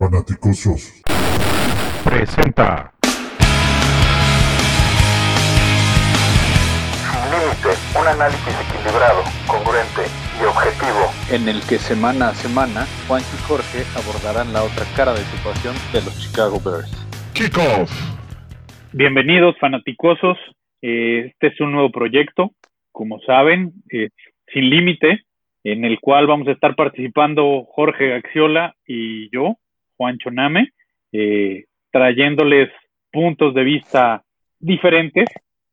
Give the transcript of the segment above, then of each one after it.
Fanaticosos. Presenta. Sin límite, un análisis equilibrado, congruente y objetivo. en el que semana a semana Juan y Jorge abordarán la otra cara de situación de los Chicago Bears. Kickoff. Bienvenidos fanaticosos, Eh, este es un nuevo proyecto, como saben, eh, sin límite, en el cual vamos a estar participando Jorge Gaxiola y yo, Juan Choname, eh, trayéndoles puntos de vista diferentes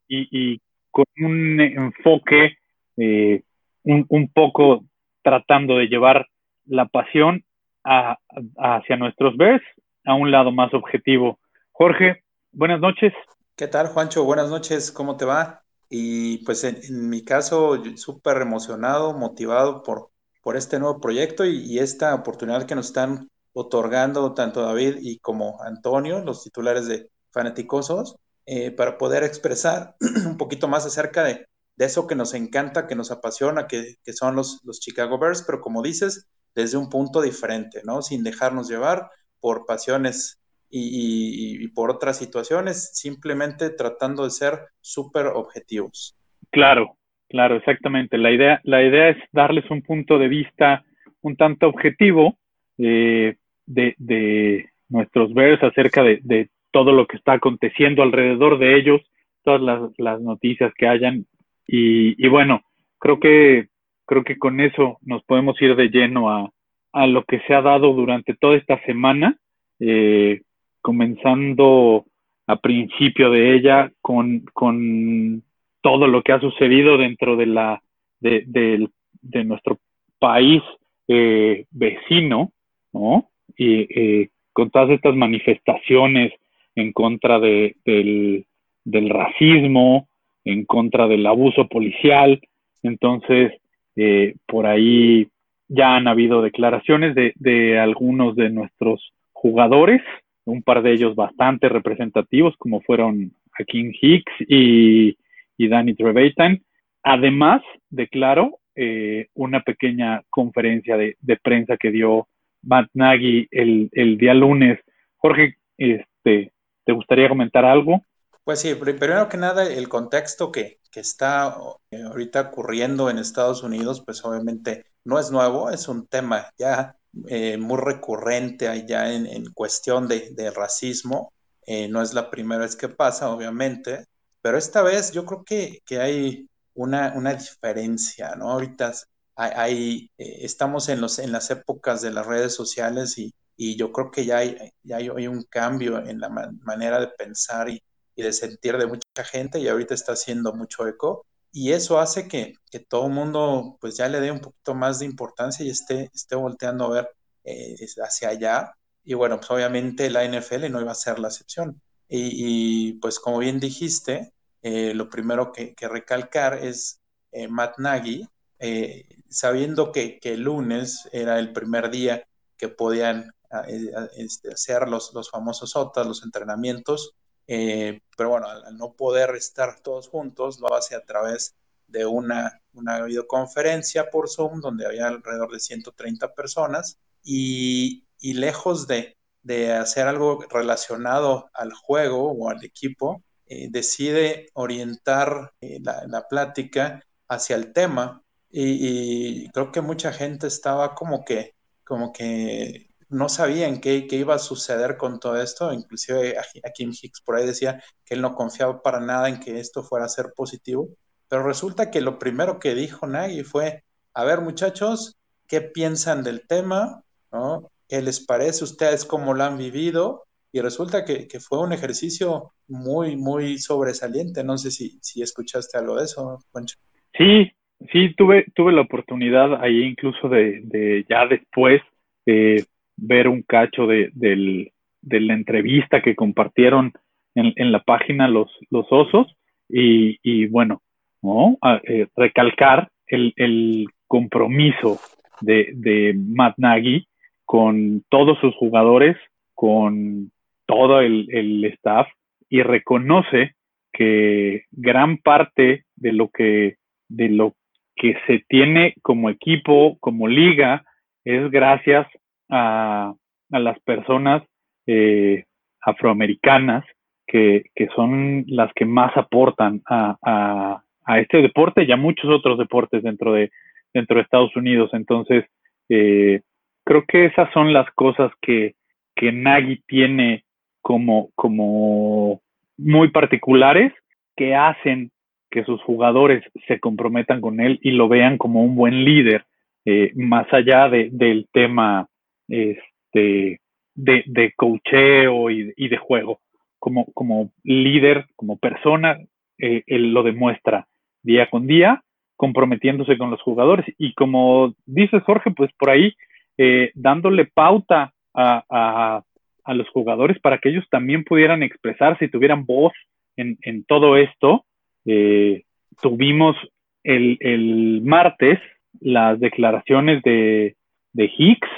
y, con un enfoque eh, un, un poco tratando de llevar la pasión a- hacia nuestros Bears a un lado más objetivo. Jorge, buenas noches. ¿Qué tal, Juancho? Buenas noches, ¿cómo te va? Y pues en, mi caso, súper emocionado, motivado por, por este nuevo proyecto y esta oportunidad que nos están otorgando tanto David y como Antonio, los titulares de Fanaticosos, eh, para poder expresar un poquito más acerca de, de eso que nos encanta, que nos apasiona, que, que son los, los Chicago Bears, pero como dices, desde un punto diferente, ¿no? Sin dejarnos llevar por pasiones y, y- por otras situaciones, simplemente tratando de ser súper objetivos. Claro, claro, exactamente. La idea, la idea es darles un punto de vista un tanto objetivo eh, de, de nuestros Bears acerca de, de todo lo que está aconteciendo alrededor de ellos, todas las, las noticias que hayan. Y, y bueno, creo que, creo que con eso nos podemos ir de lleno a, a lo que se ha dado durante toda esta semana, eh, comenzando a principio de ella con, con todo lo que ha sucedido dentro de la de, del- de nuestro país eh, vecino, ¿no? Y eh, con todas estas manifestaciones en contra de, del, del racismo, en contra del abuso policial. Entonces, eh, por ahí ya han habido declaraciones de, de algunos de nuestros jugadores, un par de ellos bastante representativos, como fueron Hakim Hicks y, y Danny Trevathan. Además, declaro eh, una pequeña conferencia de, de prensa que dio Matt Nagy el, el día lunes. Jorge, este, ¿te gustaría comentar algo? Pues sí, pri- primero que nada, el contexto que, que está eh, ahorita ocurriendo en Estados Unidos, pues obviamente no es nuevo, es un tema ya eh, muy recurrente allá en, en cuestión de, de racismo. Eh, no es la primera vez que pasa, obviamente, pero esta vez yo creo que, que hay una, una diferencia, ¿no? Ahorita hay, eh, estamos en los, en las épocas de las redes sociales y, y yo creo que ya hay, ya hay, un cambio en la ma- manera de pensar y, y de sentir de mucha gente y ahorita está haciendo mucho eco. Y eso hace que, que todo el mundo pues ya le dé un poquito más de importancia y esté, esté volteando a ver eh, hacia allá. Y bueno pues obviamente la NFL no iba a ser la excepción. Y, y, pues como bien dijiste eh, lo primero que, que recalcar es eh, Matt Nagy eh, sabiendo que, el lunes era el primer día que podían ah, eh, este, hacer los, los famosos OTAs, los entrenamientos, eh, pero bueno, al, no poder estar todos juntos, lo hace a través de una, una videoconferencia por Zoom donde había alrededor de 130 personas y, y lejos de, de hacer algo relacionado al juego o al equipo, decide orientar la, la plática hacia el tema y, y creo que mucha gente estaba como que, como que no sabían qué, qué iba a suceder con todo esto, inclusive a, Kim Hicks por ahí decía que él no confiaba para nada en que esto fuera a ser positivo, pero resulta que lo primero que dijo Nagy fue, a ver muchachos, ¿qué piensan del tema? ¿No? ¿Qué les parece? ¿Ustedes cómo lo han vivido? Y resulta que, que fue un ejercicio muy, muy sobresaliente. No sé si, si escuchaste algo de eso, Concho. Sí, sí, tuve, tuve la oportunidad ahí incluso de, de ya después eh, ver un cacho de, del, de la entrevista que compartieron en, en la página los, los osos y, y bueno, ¿no? A, eh, recalcar el, el compromiso de, de Matt Nagy con todos sus jugadores, con todo el, el staff y reconoce que gran parte de lo que de lo que se tiene como equipo, como liga, es gracias a, a las personas eh, afroamericanas que, que, son las que más aportan a, a, a, este deporte y a muchos otros deportes dentro de, dentro de Estados Unidos. Entonces, eh, creo que esas son las cosas que, que Nagy tiene como, como muy particulares que hacen que sus jugadores se comprometan con él y lo vean como un buen líder, eh, más allá de, del tema este, de, de cocheo y, de juego. Como, como líder, como persona, eh, él lo demuestra día con día, comprometiéndose con los jugadores. Y como dice Jorge, pues por ahí eh, dándole pauta a, a, a, los jugadores para que ellos también pudieran expresarse y tuvieran voz en, en todo esto. Eh, tuvimos el, el, martes las declaraciones de, de Hicks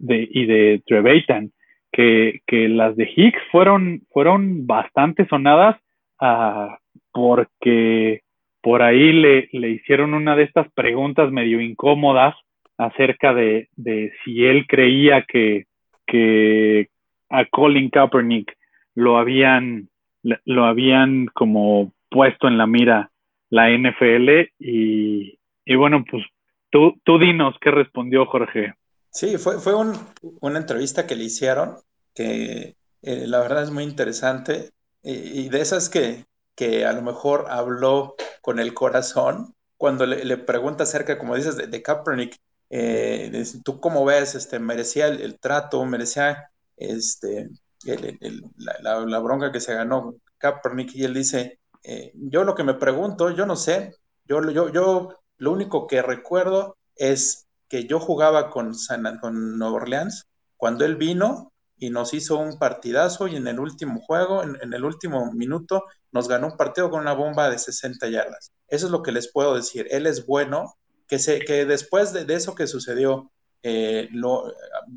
y de Trevathan, que, que, las de Hicks fueron, fueron bastante sonadas uh, porque por ahí le, le, hicieron una de estas preguntas medio incómodas acerca de, de si él creía que, que a Colin Kaepernick lo habían, lo habían como puesto en la mira la NFL y, y bueno, pues tú, tú dinos qué respondió Jorge. Sí, fue, fue un, una entrevista que le hicieron que eh, la verdad es muy interesante y, de esas que, que a lo mejor habló con el corazón cuando le, le pregunta acerca, como dices, de, Kaepernick, eh, ¿tú cómo ves? Este, ¿Merecía el, trato? ¿Merecía este, la, bronca que se ganó Kaepernick? Y él dice, eh, yo lo que me pregunto, yo no sé, yo, yo, yo lo único que recuerdo es que yo jugaba con, San, con Nueva Orleans cuando él vino y nos hizo un partidazo y en el último juego, en, el último minuto, nos ganó un partido con una bomba de 60 yardas. Eso es lo que les puedo decir. Él es bueno, que, se, que después de, eso que sucedió, eh, lo,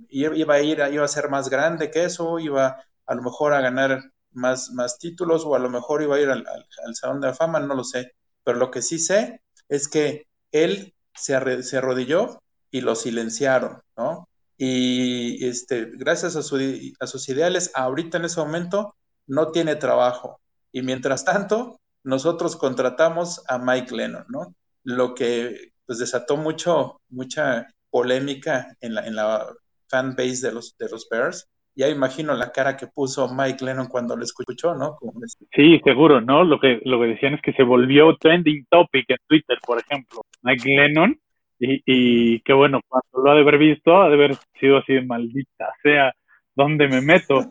iba a ir, iba a ser más grande que eso, iba a lo mejor a ganar más, más títulos o a lo mejor iba a ir al, al, al Salón de la Fama, no lo sé. Pero lo que sí sé es que él se, se arrodilló y lo silenciaron, ¿no? Y este, gracias a, su, a sus ideales, ahorita en ese momento no tiene trabajo. Y mientras tanto, nosotros contratamos a Mike Lennon, ¿no? Lo que pues desató mucho, mucha polémica en la, en la fan base de los, de los Bears. Ya imagino la cara que puso Mike Lennon cuando lo escuchó, ¿no? Sí, seguro, ¿no? Lo que, lo que decían es que se volvió trending topic en Twitter, por ejemplo. Mike Lennon, y, y que bueno, cuando lo ha de haber visto, ha de haber sido así de maldita, sea, ¿dónde me meto?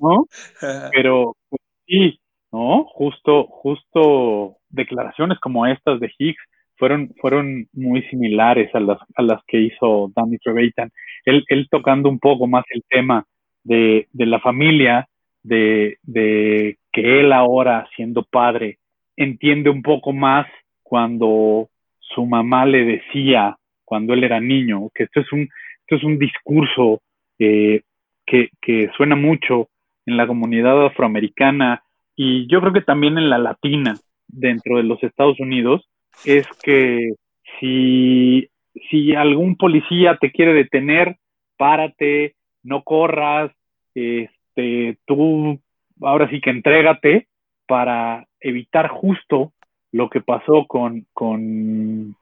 ¿No? Pero pues, sí, ¿no? Justo, justo declaraciones como estas de Higgs fueron, fueron muy similares a las, a las que hizo Danny Trevathan. Él, él tocando un poco más el tema de, de la familia, de, de que él ahora, siendo padre, entiende un poco más cuando su mamá le decía, cuando él era niño, que esto es un, esto es un discurso eh, que, que suena mucho en la comunidad afroamericana y yo creo que también en la latina dentro de los Estados Unidos, es que si, si algún policía te quiere detener, párate, no corras, este, tú ahora sí que entrégate para evitar justo lo que pasó con, con,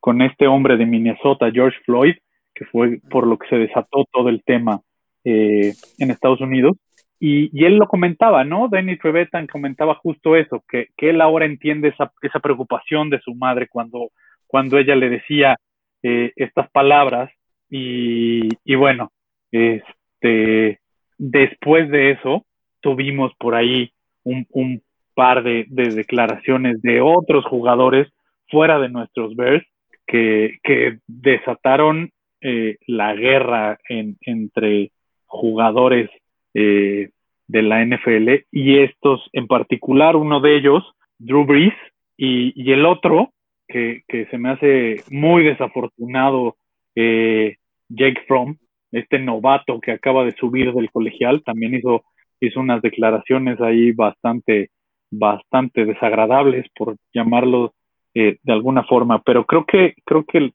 con este hombre de Minnesota, George Floyd, que fue por lo que se desató todo el tema eh, en Estados Unidos. Y, y, él lo comentaba, ¿no? Danny Trevetan comentaba justo eso, que, que él ahora entiende esa, esa, preocupación de su madre cuando, cuando ella le decía eh, estas palabras. Y, y, bueno, este, después de eso, tuvimos por ahí un, un par de, de, declaraciones de otros jugadores fuera de nuestros Bears que, que desataron eh, la guerra en, entre jugadores eh, de la NFL y estos en particular, uno de ellos, Drew Brees, y, el otro, que, que, se me hace muy desafortunado, eh, Jake Fromm, este novato que acaba de subir del colegial, también hizo, hizo unas declaraciones ahí bastante, bastante desagradables, por llamarlo eh, de alguna forma, pero creo que, creo que el,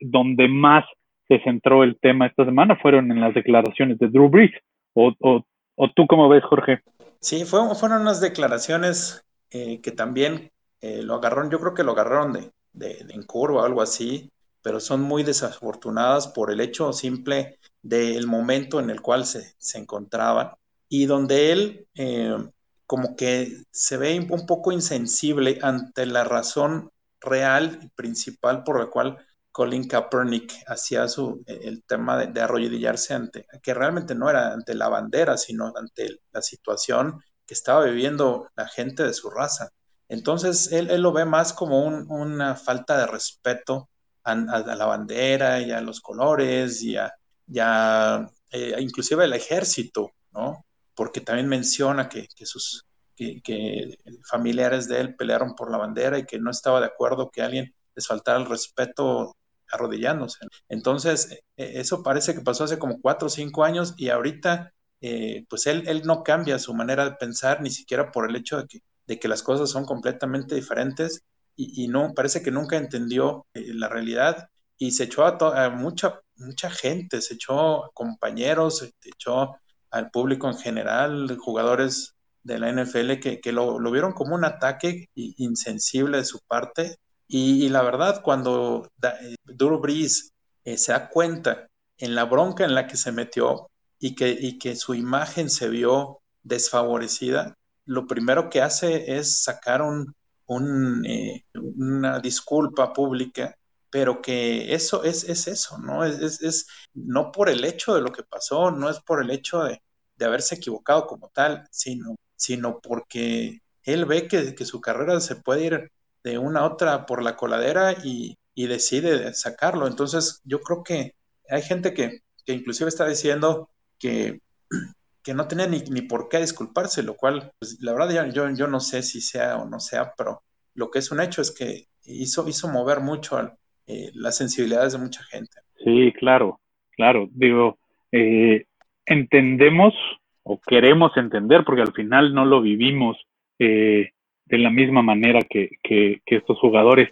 donde más se centró el tema esta semana fueron en las declaraciones de Drew Brees. ¿O, o, tú cómo ves, Jorge? Sí, fueron unas declaraciones eh, que también eh, lo agarraron, yo creo que lo agarraron de, de, en curva o algo así, pero son muy desafortunadas por el hecho simple del momento en el cual se, se encontraban y donde él eh, como que se ve un poco insensible ante la razón real y principal por la cual Colin Kaepernick hacía su, el tema de, arrodillarse ante, que realmente no era ante la bandera, sino ante la situación que estaba viviendo la gente de su raza. Entonces, él lo ve más como una falta de respeto a, la bandera y a los colores y a, eh, inclusive al ejército, ¿no? porque también menciona que, sus que, familiares de él pelearon por la bandera y que no estaba de acuerdo que alguien les faltara el respeto arrodillándose. Entonces, e, eso parece que pasó hace como cuatro o cinco años y ahorita, eh, pues él, él no cambia su manera de pensar ni siquiera por el hecho de que, de que las cosas son completamente diferentes y, no, parece que nunca entendió eh, la realidad y se echó a, a, mucha, mucha gente, se echó a compañeros, se echó al público en general, jugadores de la NFL que, que lo, vieron como un ataque insensible de su parte. Y, la verdad, cuando eh, Drew Brees eh, se da cuenta en la bronca en la que se metió y que, y que su imagen se vio desfavorecida, lo primero que hace es sacar un, un, eh, una disculpa pública, pero que eso es, es eso, ¿no? Es, es, no por el hecho de lo que pasó, no es por el hecho de, de haberse equivocado como tal, sino, sino porque él ve que, que, su carrera se puede ir de una a otra por la coladera y, y decide sacarlo. Entonces, yo creo que hay gente que, que inclusive está diciendo que, que no tenía ni, ni, por qué disculparse, lo cual, pues, la verdad, yo, yo no sé si sea o no sea, pero lo que es un hecho es que hizo, hizo mover mucho eh, las sensibilidades de mucha gente. Sí, claro, claro. Digo, eh, entendemos o queremos entender, porque al final no lo vivimos eh, de la misma manera que, que, estos jugadores,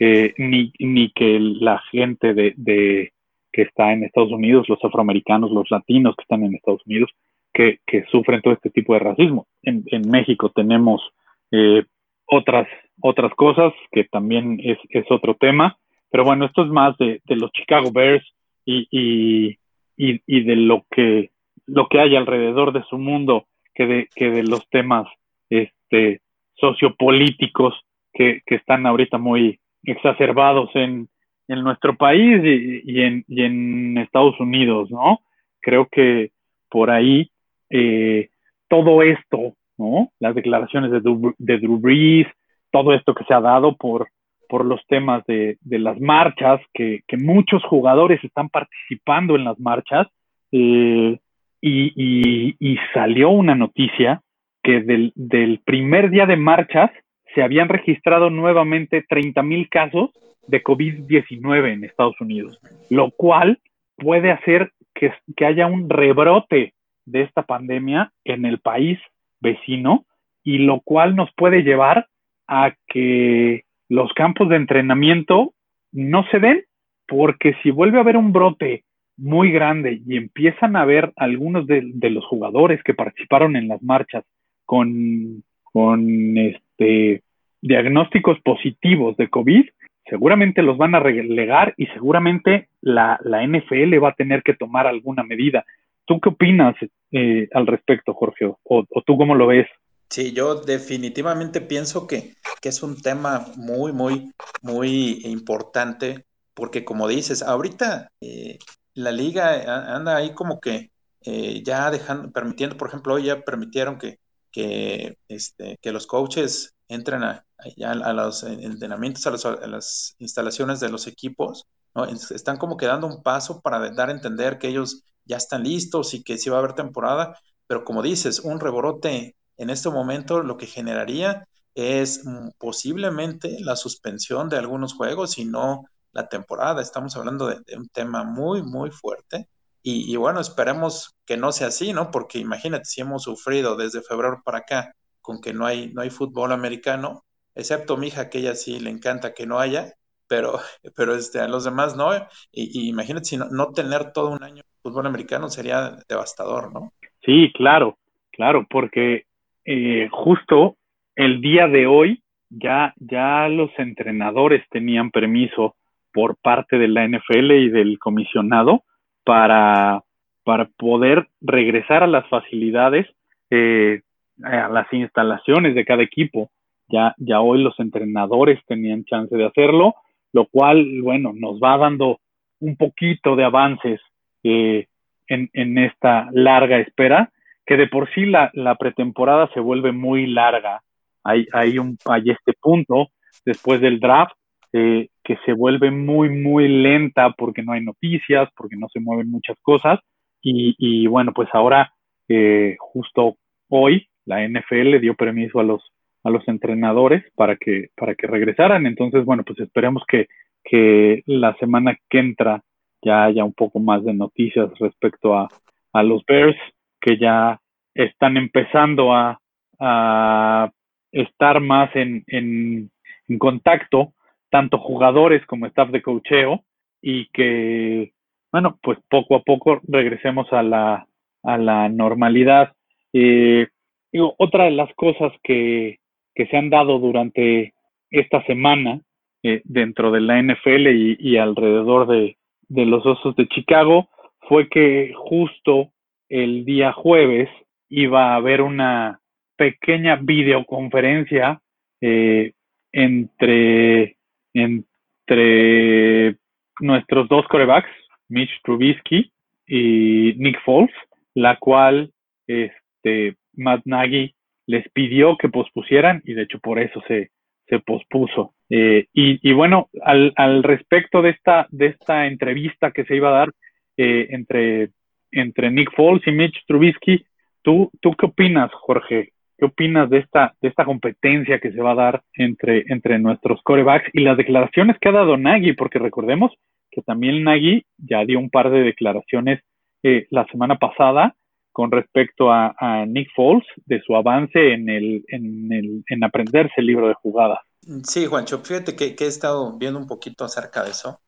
eh, ni, ni que la gente de, de, que está en Estados Unidos, los afroamericanos, los latinos que están en Estados Unidos, que, que sufren todo este tipo de racismo. En, México tenemos eh, otras, otras cosas que también es, otro tema, pero bueno, esto es más de, los Chicago Bears y, y, y, y de lo que lo que hay alrededor de su mundo que de, que de los temas este, sociopolíticos que, que están ahorita muy exacerbados en, en nuestro país y, y, en, y, en, Estados Unidos, ¿no? Creo que por ahí eh, todo esto, ¿no? Las declaraciones de, de Drew Brees, todo esto que se ha dado por, por los temas de, de las marchas, que, que, muchos jugadores están participando en las marchas, eh, y, y, salió una noticia que del, del, primer día de marchas se habían registrado nuevamente 30 mil casos de COVID-19 en Estados Unidos, lo cual puede hacer que, que haya un rebrote de esta pandemia en el país vecino y lo cual nos puede llevar a que los campos de entrenamiento no se den, porque si vuelve a haber un brote muy grande y empiezan a ver algunos de, los jugadores que participaron en las marchas con, con este, diagnósticos positivos de COVID, seguramente los van a relegar y seguramente la, la NFL va a tener que tomar alguna medida. ¿Tú qué opinas eh, al respecto, Jorge? ¿O, ¿O, tú cómo lo ves? Sí, yo definitivamente pienso que, que, es un tema muy, muy, muy importante, porque como dices, ahorita eh, la liga anda ahí como que eh, ya dejando, permitiendo, por ejemplo, hoy ya permitieron que, que, este, que los coaches entren a, a los entrenamientos, a, las instalaciones de los equipos, ¿no? Están como que dando un paso para dar a entender que ellos ya están listos y que sí va a haber temporada, pero como dices, un rebrote en este momento lo que generaría es mm, posiblemente la suspensión de algunos juegos y no la temporada. Estamos hablando de, un tema muy, muy fuerte. Y, bueno, esperemos que no sea así, ¿no? Porque imagínate si hemos sufrido desde febrero para acá con que no hay, no hay fútbol americano, excepto mi hija, que ella sí le encanta que no haya, pero, pero este, a los demás no. Y, imagínate si no, tener todo un año de fútbol americano sería devastador, ¿no? Sí, claro, claro, porque eh, justo el día de hoy ya, ya los entrenadores tenían permiso por parte de la NFL y del comisionado para, para poder regresar a las facilidades, eh, a las instalaciones de cada equipo. Ya, ya hoy los entrenadores tenían chance de hacerlo, lo cual, bueno, nos va dando un poquito de avances eh, en, en, esta larga espera, que de por sí la, la pretemporada se vuelve muy larga. Hay, hay, un, hay este punto después del draft eh, que se vuelve muy, muy lenta porque no hay noticias, porque no se mueven muchas cosas. Y, y bueno, pues ahora, eh, justo hoy, la NFL dio permiso a los, a los entrenadores para que, para que regresaran. Entonces, bueno, pues esperemos que, que la semana que entra ya haya un poco más de noticias respecto a, a los Bears, que ya están empezando a, a estar más en, en, contacto tanto jugadores como staff de cocheo y que, bueno, pues poco a poco regresemos a la, a la normalidad. Eh, digo, otra de las cosas que, que, se han dado durante esta semana eh, dentro de la NFL y, alrededor de, de, los Osos de Chicago fue que justo el día jueves iba a haber una pequeña videoconferencia eh, entre entre nuestros dos corebacks, Mitch Trubisky y Nick Foles, la cual este, Matt Nagy les pidió que pospusieran y de hecho por eso se, se pospuso. Eh, y, y, bueno, al, al, respecto de esta, de esta entrevista que se iba a dar eh, entre, entre Nick Foles y Mitch Trubisky, ¿tú, ¿tú qué opinas, Jorge? ¿Qué opinas de esta, de esta competencia que se va a dar entre, entre nuestros corebacks y las declaraciones que ha dado Nagy? Porque recordemos que también Nagy ya dio un par de declaraciones eh, la semana pasada con respecto a, Nick Foles de su avance en, el, en, el, en aprenderse el libro de jugadas. Sí, Juancho, fíjate que, que he estado viendo un poquito acerca de eso.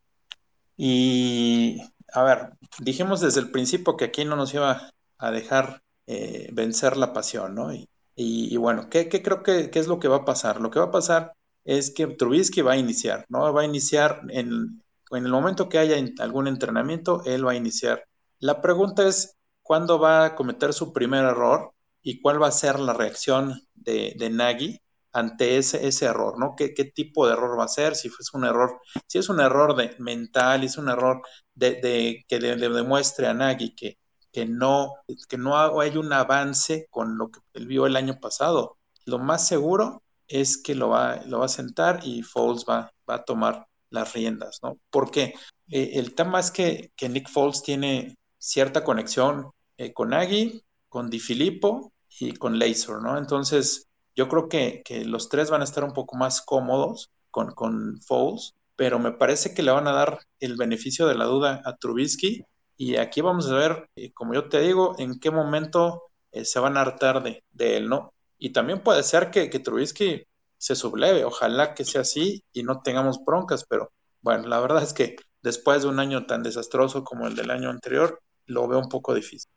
Y, a ver, dijimos desde el principio que aquí no nos iba a dejar eh, vencer la pasión, ¿no? Y, y, bueno, ¿qué, creo que es lo que va a pasar? Lo que va a pasar es que Trubisky va a iniciar, ¿no? Va a iniciar en, en el momento que haya algún entrenamiento, él va a iniciar. La pregunta es, ¿cuándo va a cometer su primer error y cuál va a ser la reacción de, Nagy ante ese, ese error, ¿no? ¿Qué, ¿Qué, tipo de error va a ser? Si es un error, si es un error de, mental, es un error de, de que le, demuestre a Nagy que, que no, que no hay un avance con lo que él vio el año pasado. Lo más seguro es que lo va, lo va a sentar y Foles va, va a tomar las riendas, ¿no? Porque eh, el tema es que, que, Nick Foles tiene cierta conexión eh, con Agui, con Di Filippo y con Laser, ¿no? Entonces, yo creo que, que, los tres van a estar un poco más cómodos con, con Foles, pero me parece que le van a dar el beneficio de la duda a Trubisky y aquí vamos a ver, eh, como yo te digo, en qué momento eh, se van a hartar de, él, ¿no? Y también puede ser que, que Trubisky se subleve, ojalá que sea así y no tengamos broncas, pero bueno, la verdad es que después de un año tan desastroso como el del año anterior, lo veo un poco difícil.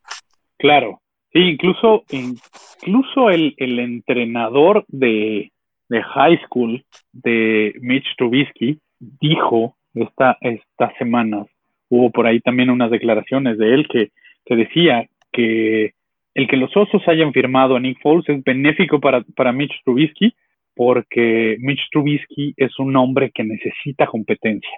Claro, sí, incluso, incluso el, el entrenador de, de high school de Mitch Trubisky dijo esta, estas semanas hubo por ahí también unas declaraciones de él que, que decía que el que los osos hayan firmado a Nick Foles es benéfico para, para Mitch Trubisky porque Mitch Trubisky es un hombre que necesita competencia.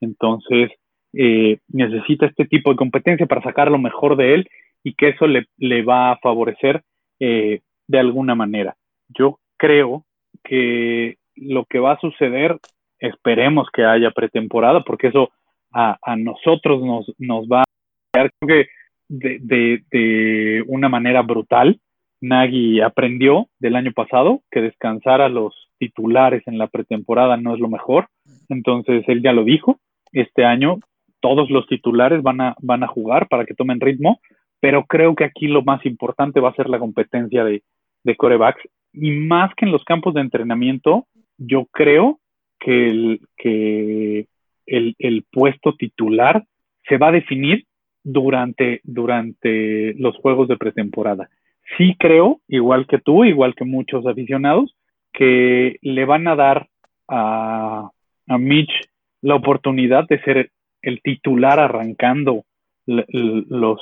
Entonces, eh, necesita este tipo de competencia para sacar lo mejor de él y que eso le, le va a favorecer eh, de alguna manera. Yo creo que lo que va a suceder, esperemos que haya pretemporada, porque eso a, nosotros nos, nos va a creo que de, de, una manera brutal. Nagy aprendió del año pasado que descansar a los titulares en la pretemporada no es lo mejor. Entonces él ya lo dijo. Este año todos los titulares van a, van a jugar para que tomen ritmo, pero creo que aquí lo más importante va a ser la competencia de, de corebacks. Y más que en los campos de entrenamiento, yo creo que el, que el, el puesto titular se va a definir durante, durante los juegos de pretemporada. Sí creo, igual que tú, igual que muchos aficionados, que le van a dar a, a Mitch la oportunidad de ser el titular arrancando los,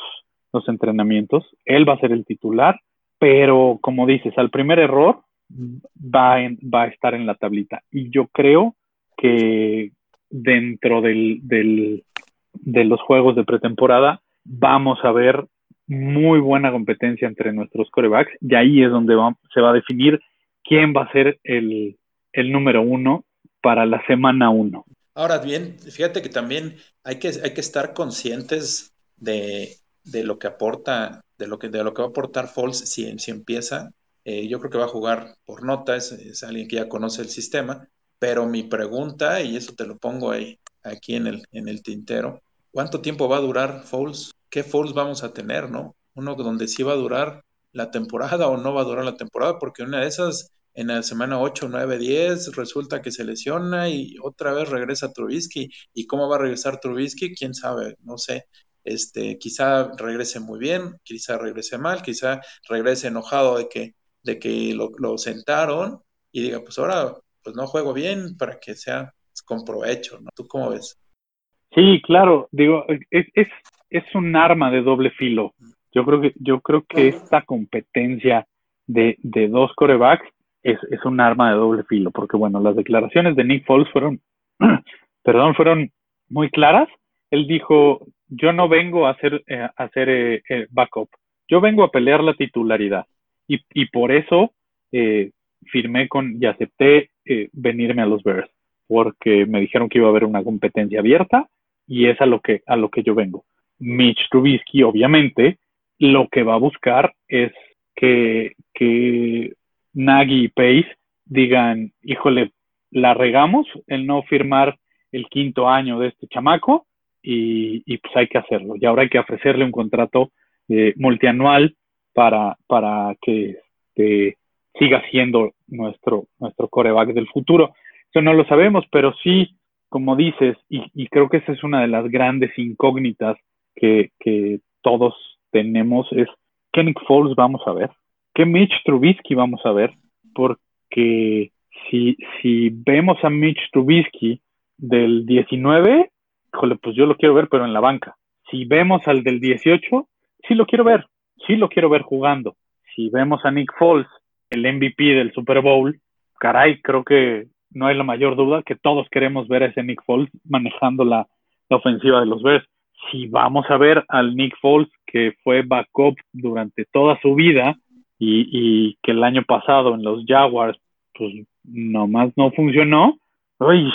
los entrenamientos. Él va a ser el titular, pero como dices, al primer error va, va a estar en la tablita. Y yo creo que dentro del, del, de los juegos de pretemporada vamos a ver muy buena competencia entre nuestros corebacks y ahí es donde se va a definir quién va a ser el, el número uno para la semana uno. Ahora bien, fíjate que también hay que, hay que estar conscientes de, de, lo que aporta, de lo que, de lo que va a aportar Foles si, si empieza. Eh, yo creo que va a jugar por nota, es, alguien que ya conoce el sistema, pero mi pregunta, y eso te lo pongo ahí, aquí en el, en el tintero, ¿cuánto tiempo va a durar Foles? ¿Qué Foles vamos a tener, no? Uno donde sí va a durar la temporada o no va a durar la temporada, porque una de esas en la semana 8, 9, 10 resulta que se lesiona y otra vez regresa Trubisky. ¿Y cómo va a regresar Trubisky? ¿Quién sabe? No sé. Este, quizá regrese muy bien, quizá regrese mal, quizá regrese enojado de que, de que lo, sentaron y diga, pues ahora pues no juego bien para que sea con provecho, ¿no? ¿Tú cómo ves? Sí, claro, digo, es, es, es un arma de doble filo. Yo creo que, yo creo que esta competencia de, de dos corebacks es, es un arma de doble filo, porque bueno, las declaraciones de Nick Foles fueron, perdón, fueron muy claras. Él dijo, yo no vengo a hacer, eh, a hacer eh, eh, backup, yo vengo a pelear la titularidad. Y, y por eso firmé con y acepté venirme a los Bears, porque me dijeron que iba a haber una competencia abierta y es a lo que, a lo que yo vengo. Mitch Trubisky, obviamente, lo que va a buscar es que, que Nagy y Pace digan, híjole, la regamos el no firmar el quinto año de este chamaco y, pues hay que hacerlo. Y ahora hay que ofrecerle un contrato eh, multianual para, para que este, siga siendo nuestro, nuestro coreback del futuro. Eso no lo sabemos, pero sí, como dices, y, creo que esa es una de las grandes incógnitas que, todos tenemos, es qué Nick Foles vamos a ver. ¿Qué Mitch Trubisky vamos a ver? Porque si, si vemos a Mitch Trubisky del 19, híjole, pues yo lo quiero ver, pero en la banca. Si vemos al del 18, sí lo quiero ver, sí lo quiero ver jugando. Si vemos a Nick Foles, el MVP del Super Bowl, caray, creo que no hay la mayor duda que todos queremos ver a ese Nick Foles manejando la, la ofensiva de los Bears. Si vamos a ver al Nick Foles, que fue backup durante toda su vida, y, que el año pasado en los Jaguars, pues nomás no funcionó, uy,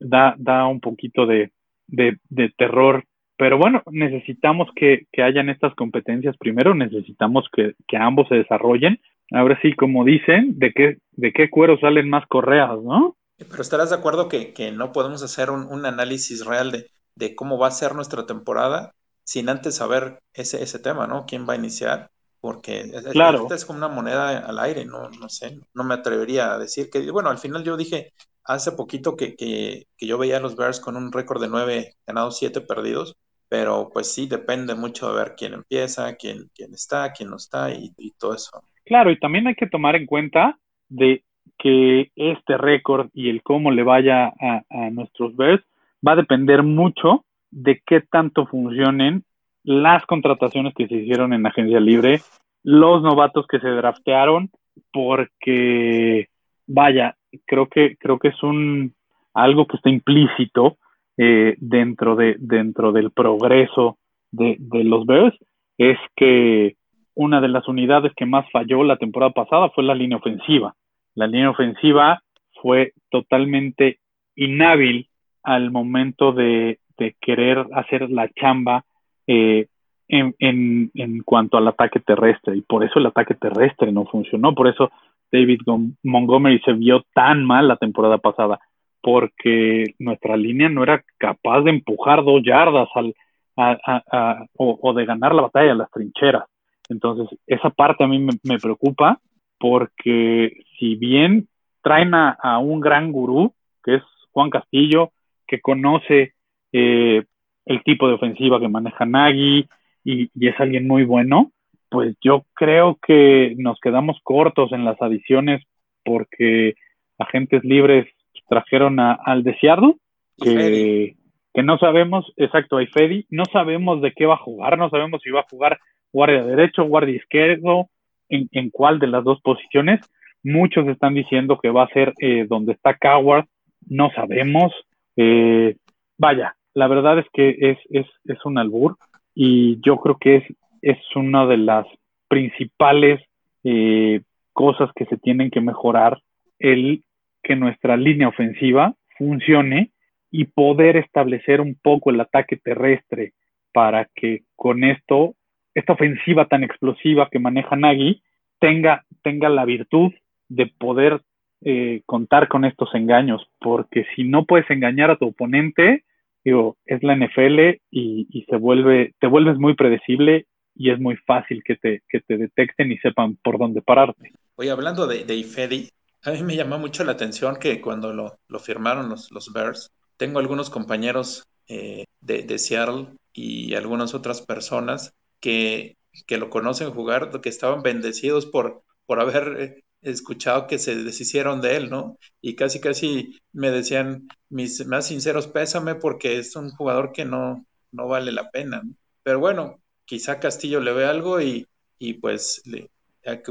da, da un poquito de, de, terror. Pero bueno, necesitamos que, que, hayan estas competencias primero, necesitamos que, que, ambos se desarrollen. Ahora sí, como dicen, de qué, de qué cuero salen más correas, ¿no? Pero estarás de acuerdo que, que no podemos hacer un, un análisis real de, de, cómo va a ser nuestra temporada sin antes saber ese, ese tema, ¿no? ¿Quién va a iniciar? Porque claro. es como una moneda al aire, no, no sé, no me atrevería a decir que, bueno, al final yo dije hace poquito que, que, que yo veía a los Bears con un récord de nueve ganados, siete perdidos, pero pues sí, depende mucho de ver quién empieza, quién, quién está, quién no está y, todo eso. Claro, y también hay que tomar en cuenta de que este récord y el cómo le vaya a, a nuestros Bears va a depender mucho de qué tanto funcionen las contrataciones que se hicieron en agencia libre, los novatos que se draftearon, porque vaya, creo que creo que es un algo que está implícito eh, dentro de dentro del progreso de, los Bears es que una de las unidades que más falló la temporada pasada fue la línea ofensiva. La línea ofensiva fue totalmente inhábil al momento de querer hacer la chamba eh, en, en, en, cuanto al ataque terrestre y por eso el ataque terrestre no funcionó, por eso David Montgomery se vio tan mal la temporada pasada, porque nuestra línea no era capaz de empujar dos yardas al, a, o, de ganar la batalla a las trincheras. Entonces, esa parte a mí me, preocupa porque si bien traen a, un gran gurú, que es Juan Castillo, que conoce eh, el tipo de ofensiva que maneja Nagy y, es alguien muy bueno, pues yo creo que nos quedamos cortos en las adiciones porque agentes libres trajeron a, al deseado, que, que, no sabemos, exacto, a Fedi, no sabemos de qué va a jugar, no sabemos si va a jugar guardia derecho, guardia izquierdo, en, en cuál de las dos posiciones. Muchos están diciendo que va a ser eh, donde está Coward, no sabemos. Eh, vaya, la verdad es que es, es, es, un albur y yo creo que es, es una de las principales eh, cosas que se tienen que mejorar, el que nuestra línea ofensiva funcione y poder establecer un poco el ataque terrestre para que con esto, esta ofensiva tan explosiva que maneja Nagy, tenga, tenga la virtud de poder eh, contar con estos engaños, porque si no puedes engañar a tu oponente, digo, es la NFL y, se vuelve, te vuelves muy predecible y es muy fácil que te, que te detecten y sepan por dónde pararte. Oye, hablando de, de Ifedi, a mí me llamó mucho la atención que cuando lo, lo firmaron los, los Bears, tengo algunos compañeros eh, de, de, Seattle y algunas otras personas que, que lo conocen jugar, que estaban bendecidos por, por haber eh, escuchado que se deshicieron de él, ¿no? Y casi, casi me decían mis más sinceros pésame porque es un jugador que no, no vale la pena. Pero bueno, quizá Castillo le ve algo y, y pues, le,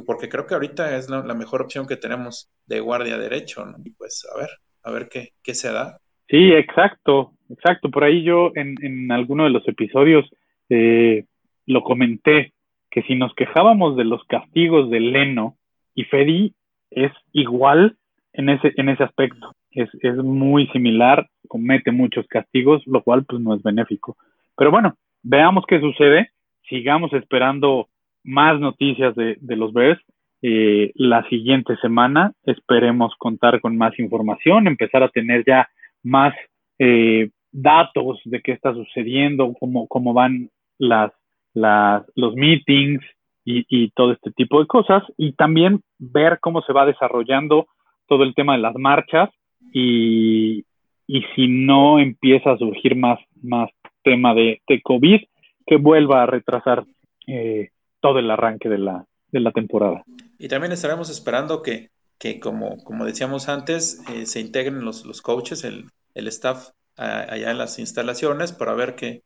porque creo que ahorita es la, mejor opción que tenemos de guardia derecho, ¿no? Y pues a ver, a ver qué, qué se da. Sí, exacto, exacto. Por ahí yo en, en alguno de los episodios eh, lo comenté, que si nos quejábamos de los castigos de Leno, y Fedi es igual en ese, en ese aspecto. Es, es muy similar, comete muchos castigos, lo cual pues no es benéfico. Pero bueno, veamos qué sucede, sigamos esperando más noticias de, de los Bears. Eh, la siguiente semana esperemos contar con más información, empezar a tener ya más eh, datos de qué está sucediendo, cómo, cómo van las, las, los meetings, y, todo este tipo de cosas y también ver cómo se va desarrollando todo el tema de las marchas y, y si no empieza a surgir más, más tema de, de COVID, que vuelva a retrasar eh, todo el arranque de la, de la temporada. Y también estaremos esperando que, que como, como decíamos antes, eh, se integren los, los coaches, el, el staff allá en las instalaciones para ver qué,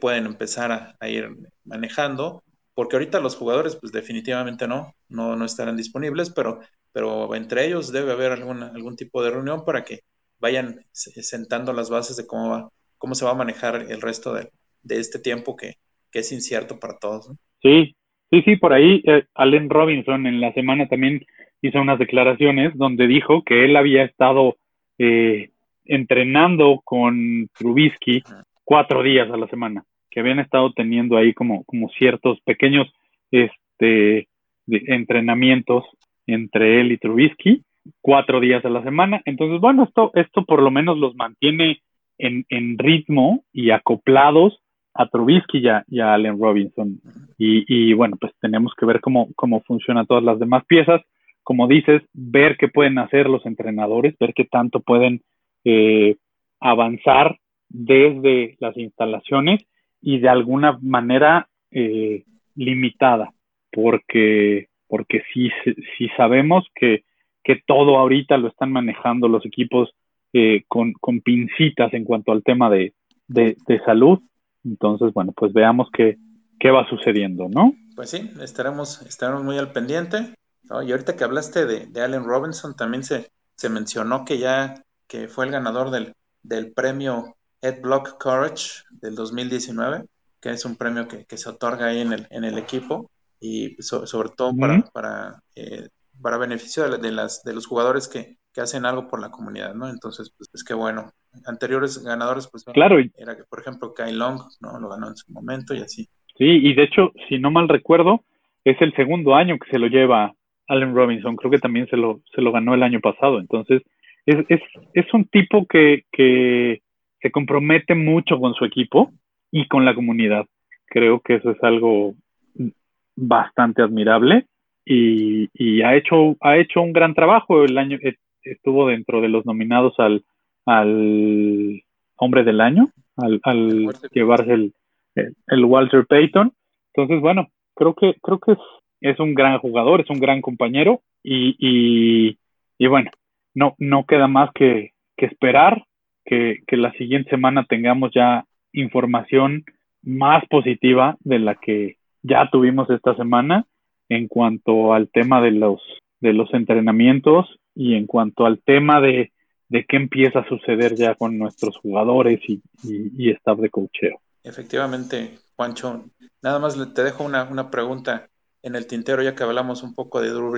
pueden empezar a, a ir manejando porque ahorita los jugadores pues definitivamente no, no, no estarán disponibles, pero, pero entre ellos debe haber alguna, algún tipo de reunión para que vayan sentando las bases de cómo va, cómo se va a manejar el resto de, de este tiempo que, que, es incierto para todos. Sí, sí, sí, por ahí eh, Allen Robinson en la semana también hizo unas declaraciones donde dijo que él había estado eh, entrenando con Trubisky cuatro días a la semana que habían estado teniendo ahí como, como ciertos pequeños este, entrenamientos entre él y Trubisky, cuatro días a la semana. Entonces, bueno, esto, esto por lo menos los mantiene en, en ritmo y acoplados a Trubisky y a, Allen Robinson. Y, y, bueno, pues tenemos que ver cómo, cómo funcionan todas las demás piezas. Como dices, ver qué pueden hacer los entrenadores, ver qué tanto pueden eh, avanzar desde las instalaciones y de alguna manera eh, limitada, porque, porque sí, sí sabemos que, que, todo ahorita lo están manejando los equipos eh, con, con, pincitas en cuanto al tema de, de, salud. Entonces, bueno, pues veamos qué, qué va sucediendo, ¿no? Pues sí, estaremos, estaremos muy al pendiente. Y ahorita que hablaste de, de, Allen Robinson, también se, se mencionó que ya que fue el ganador del, del premio Ed Block Courage del 2019, que es un premio que, se otorga ahí en el, en el equipo y sobre todo para, para, eh, para beneficio de, las, de los jugadores que, que, hacen algo por la comunidad, ¿no? Entonces, pues, es que bueno. Anteriores ganadores, pues, claro. era que, por ejemplo, Kai Long, ¿no? Lo ganó en su momento y así. Sí, y de hecho, si no mal recuerdo, es el segundo año que se lo lleva Allen Robinson. Creo que también se lo, se lo ganó el año pasado. Entonces, es, es, es un tipo que, que se compromete mucho con su equipo y con la comunidad. Creo que eso es algo bastante admirable y, ha, hecho, ha hecho un gran trabajo. El año estuvo dentro de los nominados al, al hombre del año, al, al llevarse el, el, Walter Payton. Entonces, bueno, creo que, creo que es, es un gran jugador, es un gran compañero y, y, y bueno, no, no queda más que, que esperar que, la siguiente semana tengamos ya información más positiva de la que ya tuvimos esta semana en cuanto al tema de los, de los entrenamientos y en cuanto al tema de, de qué empieza a suceder ya con nuestros jugadores y, y, staff de cocheo. Efectivamente, Juancho. Nada más te dejo una, una, pregunta en el tintero, ya que hablamos un poco de Drew.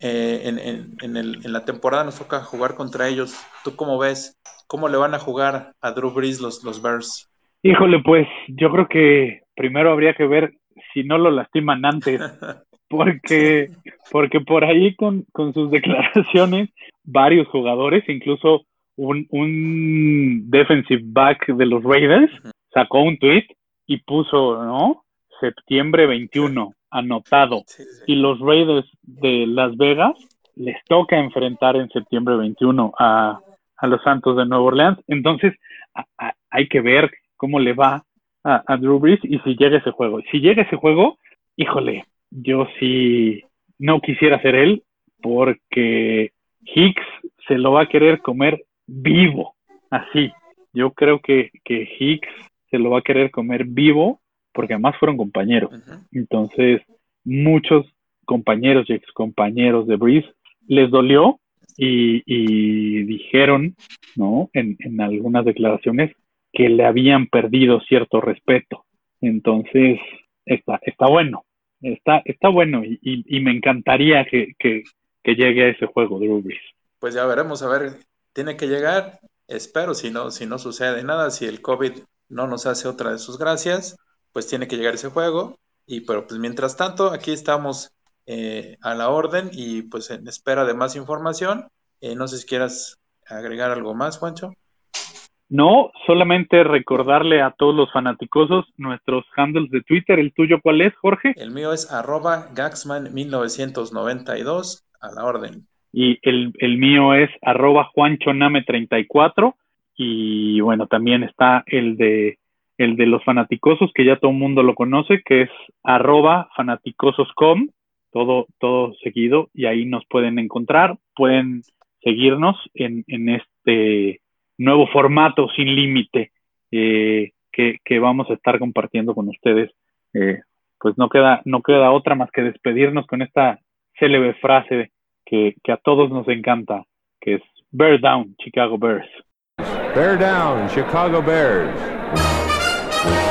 Eh, en, en, en, el, en, la temporada nos toca jugar contra ellos. ¿Tú cómo ves? ¿Cómo le van a jugar a Drew Brees los, los Bears? Híjole, pues yo creo que primero habría que ver si no lo lastiman antes, porque, porque por ahí con, con sus declaraciones, varios jugadores, incluso un, un defensive back de los Raiders, sacó un tweet y puso, ¿no? Septiembre 21, anotado. Y los Raiders de Las Vegas les toca enfrentar en septiembre 21 a, a los Santos de Nueva Orleans. Entonces, hay que ver cómo le va a, Drew Brees y si llega ese juego. Si llega ese juego, híjole, yo sí no quisiera ser él porque Hicks se lo va a querer comer vivo, así. Yo creo que, que Hicks se lo va a querer comer vivo porque además fueron compañeros. Entonces, muchos compañeros y excompañeros de Breeze les dolió y, y dijeron, ¿no? En, en algunas declaraciones que le habían perdido cierto respeto. Entonces, está, está bueno, está, está bueno y, y, me encantaría que, que, que, llegue a ese juego, Drew Brees. Pues ya veremos, a ver, tiene que llegar, espero, si no, si no sucede nada, si el COVID no nos hace otra de sus gracias, pues tiene que llegar ese juego. Y pero pues mientras tanto, aquí estamos eh, a la orden y pues en espera de más información. Eh, no sé si quieras agregar algo más, Juancho. No, solamente recordarle a todos los fanaticosos nuestros handles de Twitter. ¿El tuyo cuál es, Jorge? El mío es arroba Gaxman1992, a la orden. Y el, el mío es arroba JuanchoName34. Y bueno, también está el de el de los fanaticosos, que ya todo el mundo lo conoce, que es arroba fanaticososcom, todo, todo seguido, y ahí nos pueden encontrar, pueden seguirnos en, en este nuevo formato sin límite eh, que, vamos a estar compartiendo con ustedes. Eh, pues no queda, no queda otra más que despedirnos con esta célebre frase que, que a todos nos encanta, que es Bear Down, Chicago Bears. Bear Down, Chicago Bears. Thank you.